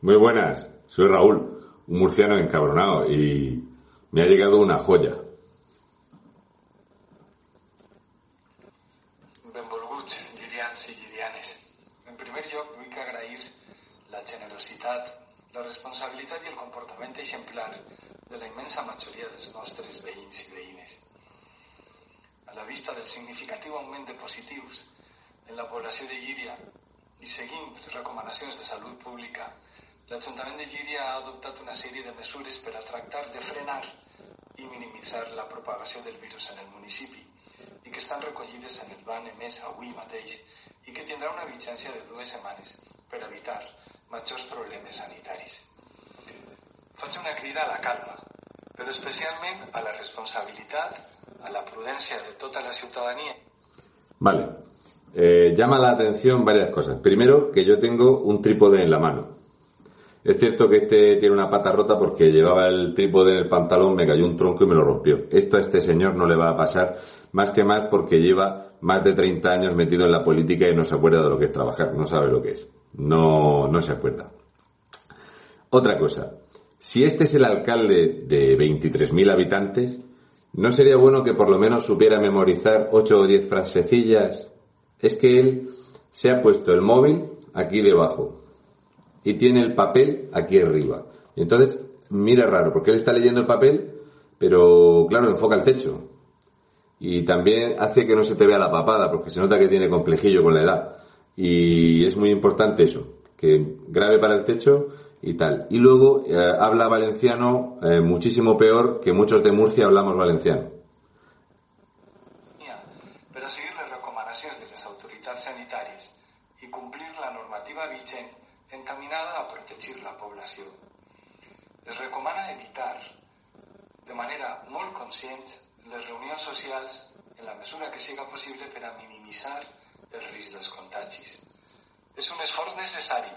Muy buenas, soy Raúl, un murciano encabronado y me ha llegado una joya. Benvolguts, girians i girianes. En primer lloc, vull agrair la generositat, la responsabilitat i el comportament exemplar de la immensa majoria dels nostres veïns i veïnes. A la vista del significatiu augment de positius en la població de Llíria i seguint les recomanacions de salut pública, l'Ajuntament de Llíria ha adoptat una sèrie de mesures per a tractar de frenar i minimitzar la propagació del virus en el municipi i que estan recollides en el ban emès avui mateix i que tindrà una vigència de dues setmanes per evitar majors problemes sanitaris. Faig una crida a la calma, però especialment a la responsabilitat, a la prudència de tota la ciutadania. Vale. Eh, llama la atención varias cosas. Primero, que yo tengo un trípode en la mano. Es cierto que este tiene una pata rota porque llevaba el trípode en el pantalón, me cayó un tronco y me lo rompió. Esto a este señor no le va a pasar más que más porque lleva más de 30 años metido en la política y no se acuerda de lo que es trabajar, no sabe lo que es. No, no se acuerda. Otra cosa, si este es el alcalde de 23.000 habitantes, ¿no sería bueno que por lo menos supiera memorizar 8 o 10 frasecillas? Es que él se ha puesto el móvil aquí debajo y tiene el papel aquí arriba. Y entonces mira raro, porque él está leyendo el papel, pero claro, enfoca el techo. Y también hace que no se te vea la papada, porque se nota que tiene complejillo con la edad. Y es muy importante eso, que grabe para el techo y tal. Y luego eh, habla valenciano eh, muchísimo peor que muchos de Murcia hablamos valenciano. Per a seguir les recomanacions de les autoritats sanitàries i complir la normativa vigent encaminada a protegir la població. Es recomana evitar, de manera molt conscient, les reunions socials en la mesura que siga possible per a minimitzar el risc dels contagis. És un esforç necessari,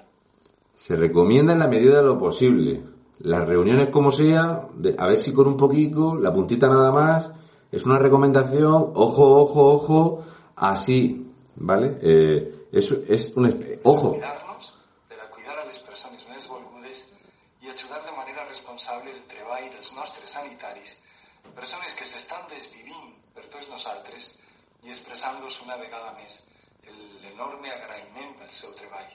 Se recomienda en la medida de lo posible. Las reuniones como sea, a ver si con un poquito, la puntita nada más, es una recomendación, ojo, ojo, ojo, así, ¿vale? Eh, eso es un... Ojo, cuidar-nos per a cuidar a les persones més volgudes i ajudar de manera responsable el treball dels nostres sanitaris, persones que s'estan desvivint per tots nosaltres i expressant-los una vegada més l'enorme agraïment pel seu treball,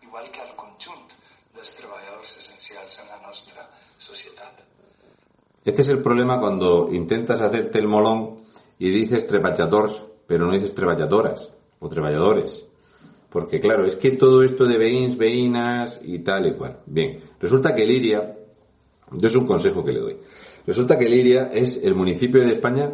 igual que al conjunt dels treballadors essencials en la nostra societat. este es el problema cuando intentas hacerte el molón y dices trepachators, pero no dices treballadoras o treballadores. Porque claro, es que todo esto de veïns, veïnas y tal y cual. Bien, resulta que Liria, yo es un consejo que le doy, resulta que Liria es el municipio de España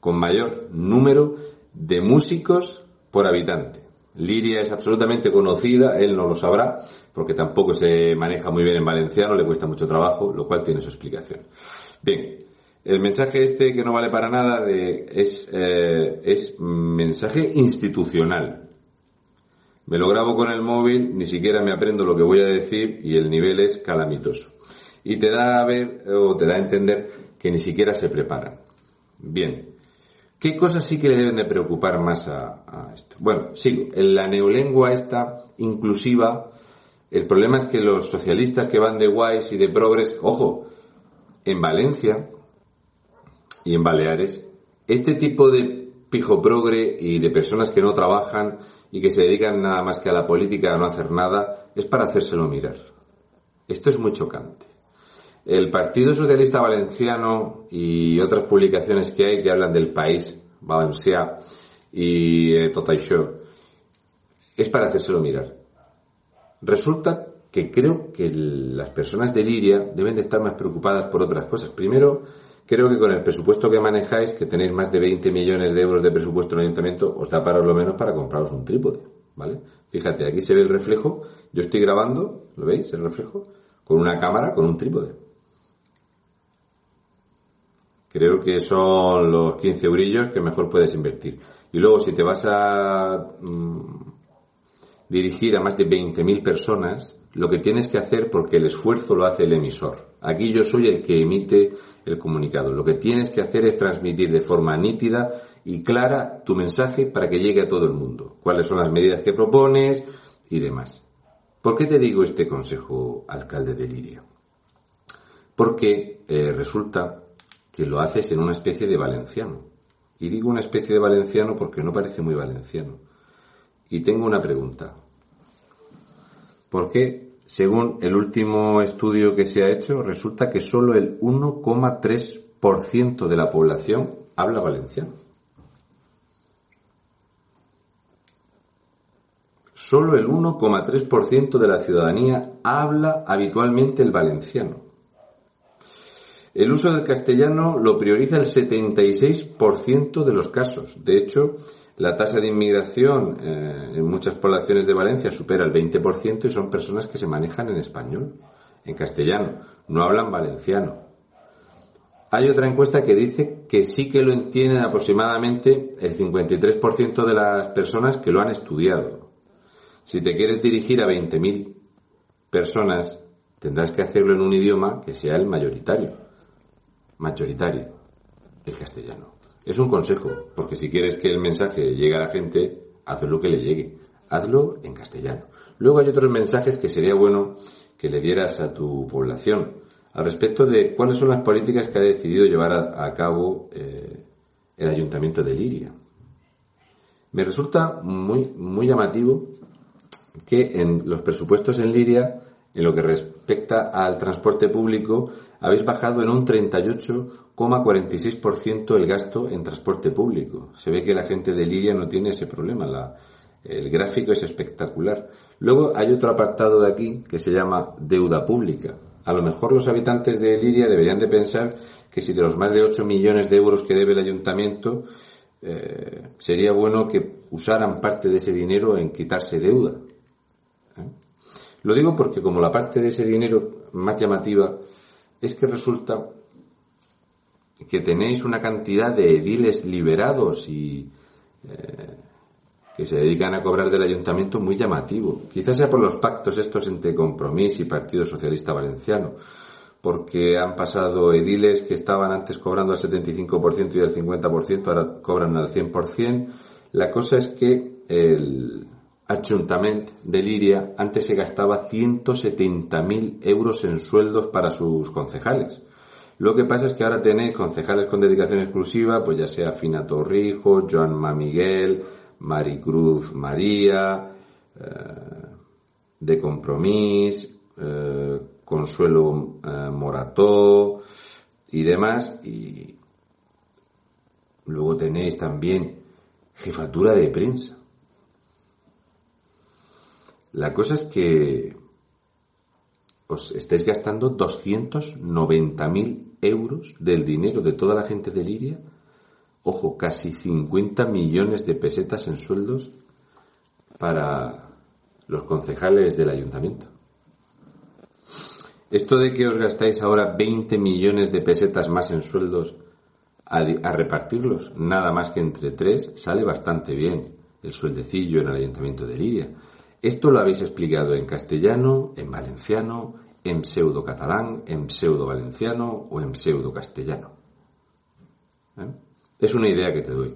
con mayor número de músicos por habitante. Liria es absolutamente conocida, él no lo sabrá, porque tampoco se maneja muy bien en valenciano, le cuesta mucho trabajo, lo cual tiene su explicación. Bien, el mensaje este que no vale para nada de- es, eh, es mensaje institucional. Me lo grabo con el móvil, ni siquiera me aprendo lo que voy a decir y el nivel es calamitoso. Y te da a ver, o te da a entender que ni siquiera se preparan. Bien. ¿Qué cosas sí que le deben de preocupar más a, esto? Bueno, sigo. En la neolengua esta inclusiva, el problema es que los socialistas que van de guays y de progres, ojo, en Valencia y en Baleares, este tipo de pijo progre y de personas que no trabajan y que se dedican nada más que a la política, a no hacer nada, es para hacérselo mirar. Esto es muy chocante. El Partido Socialista Valenciano y otras publicaciones que hay que hablan del país, Valencià y eh, tot això, es para hacérselo mirar. Resulta que creo que las personas de Liria deben de estar más preocupadas por otras cosas. Primero, creo que con el presupuesto que manejáis, que tenéis más de 20 millones de euros de presupuesto en el ayuntamiento, os da para lo menos para compraros un trípode. ¿vale? Fíjate, aquí se ve el reflejo, yo estoy grabando, ¿lo veis? El reflejo, con una cámara, con un trípode. Creo que son los 15 eurillos que mejor puedes invertir. Y luego, si te vas a mm, dirigir a más de 20.000 personas, lo que tienes que hacer, porque el esfuerzo lo hace el emisor. Aquí yo soy el que emite el comunicado. Lo que tienes que hacer es transmitir de forma nítida y clara tu mensaje para que llegue a todo el mundo. Cuáles son las medidas que propones y demás. ¿Por qué te digo este consejo, alcalde de Liria? Porque eh, resulta que lo haces en una especie de valenciano. Y digo una especie de valenciano porque no parece muy valenciano. Y tengo una pregunta. ¿Por qué, según el último estudio que se ha hecho, resulta que solo el 1,3% de la población habla valenciano? Solo el 1,3% de la ciudadanía habla habitualmente el valenciano. El uso del castellano lo prioriza el 76% de los casos. De hecho, la tasa de inmigración eh, en muchas poblaciones de Valencia supera el 20% y son personas que se manejan en español, en castellano, no hablan valenciano. Hay otra encuesta que dice que sí que lo entienden aproximadamente el 53% de las personas que lo han estudiado. Si te quieres dirigir a 20.000 personas, tendrás que hacerlo en un idioma que sea el mayoritario. Mayoritario, el castellano. Es un consejo, porque si quieres que el mensaje llegue a la gente, hazlo lo que le llegue. Hazlo en castellano. Luego hay otros mensajes que sería bueno que le dieras a tu población al respecto de cuáles son las políticas que ha decidido llevar a, cabo eh, el Ayuntamiento de Liria. Me resulta muy, muy llamativo que en los presupuestos en Liria, en lo que respecta al transporte público, habéis bajado en un 38,46% el gasto en transporte público. Se ve que la gente de Liria no tiene ese problema. el gráfico es espectacular. Luego hay otro apartado de aquí que se llama deuda pública. A lo mejor los habitantes de Liria deberían de pensar que si de los más de 8 millones de euros que debe el ayuntamiento, eh, sería bueno que usaran parte de ese dinero en quitarse deuda. ¿Eh? Lo digo porque como la parte de ese dinero más llamativa es que resulta que tenéis una cantidad de ediles liberados y eh, que se dedican a cobrar del ayuntamiento muy llamativo. Quizás sea por los pactos estos entre Compromís y Partido Socialista Valenciano, porque han pasado ediles que estaban antes cobrando al 75% y al 50%, ahora cobran al 100%. La cosa es que el, Ayuntamiento de Liria antes se gastaba 170.000 euros en sueldos para sus concejales. Lo que pasa es que ahora tenéis concejales con dedicación exclusiva, pues ya sea Fina Torrijo, Joan Miguel, Maricruz María, eh, de Compromís, eh, Consuelo eh, Morató y demás. Y luego tenéis también jefatura de prensa. La cosa es que os estáis gastando 290.000 euros del dinero de toda la gente de Liria. Ojo, casi 50 millones de pesetas en sueldos para los concejales del ayuntamiento. Esto de que os gastáis ahora 20 millones de pesetas más en sueldos a, a, repartirlos, nada más que entre tres, sale bastante bien el sueldecillo en el ayuntamiento de Liria. Esto lo habéis explicado en castellano, en valenciano, en pseudo catalán, en pseudo valenciano o en pseudo castellano. ¿Eh? Es una idea que te doy.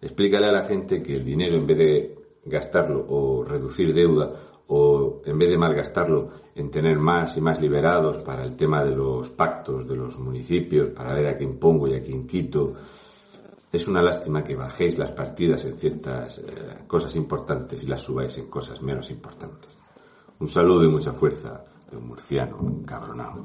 Explícale a la gente que el dinero en vez de gastarlo o reducir deuda o en vez de malgastarlo en tener más y más liberados para el tema de los pactos de los municipios, para ver a quién pongo y a quién quito, es una lástima que bajéis las partidas en ciertas eh, cosas importantes y las subáis en cosas menos importantes. Un saludo y mucha fuerza de un murciano encabronado.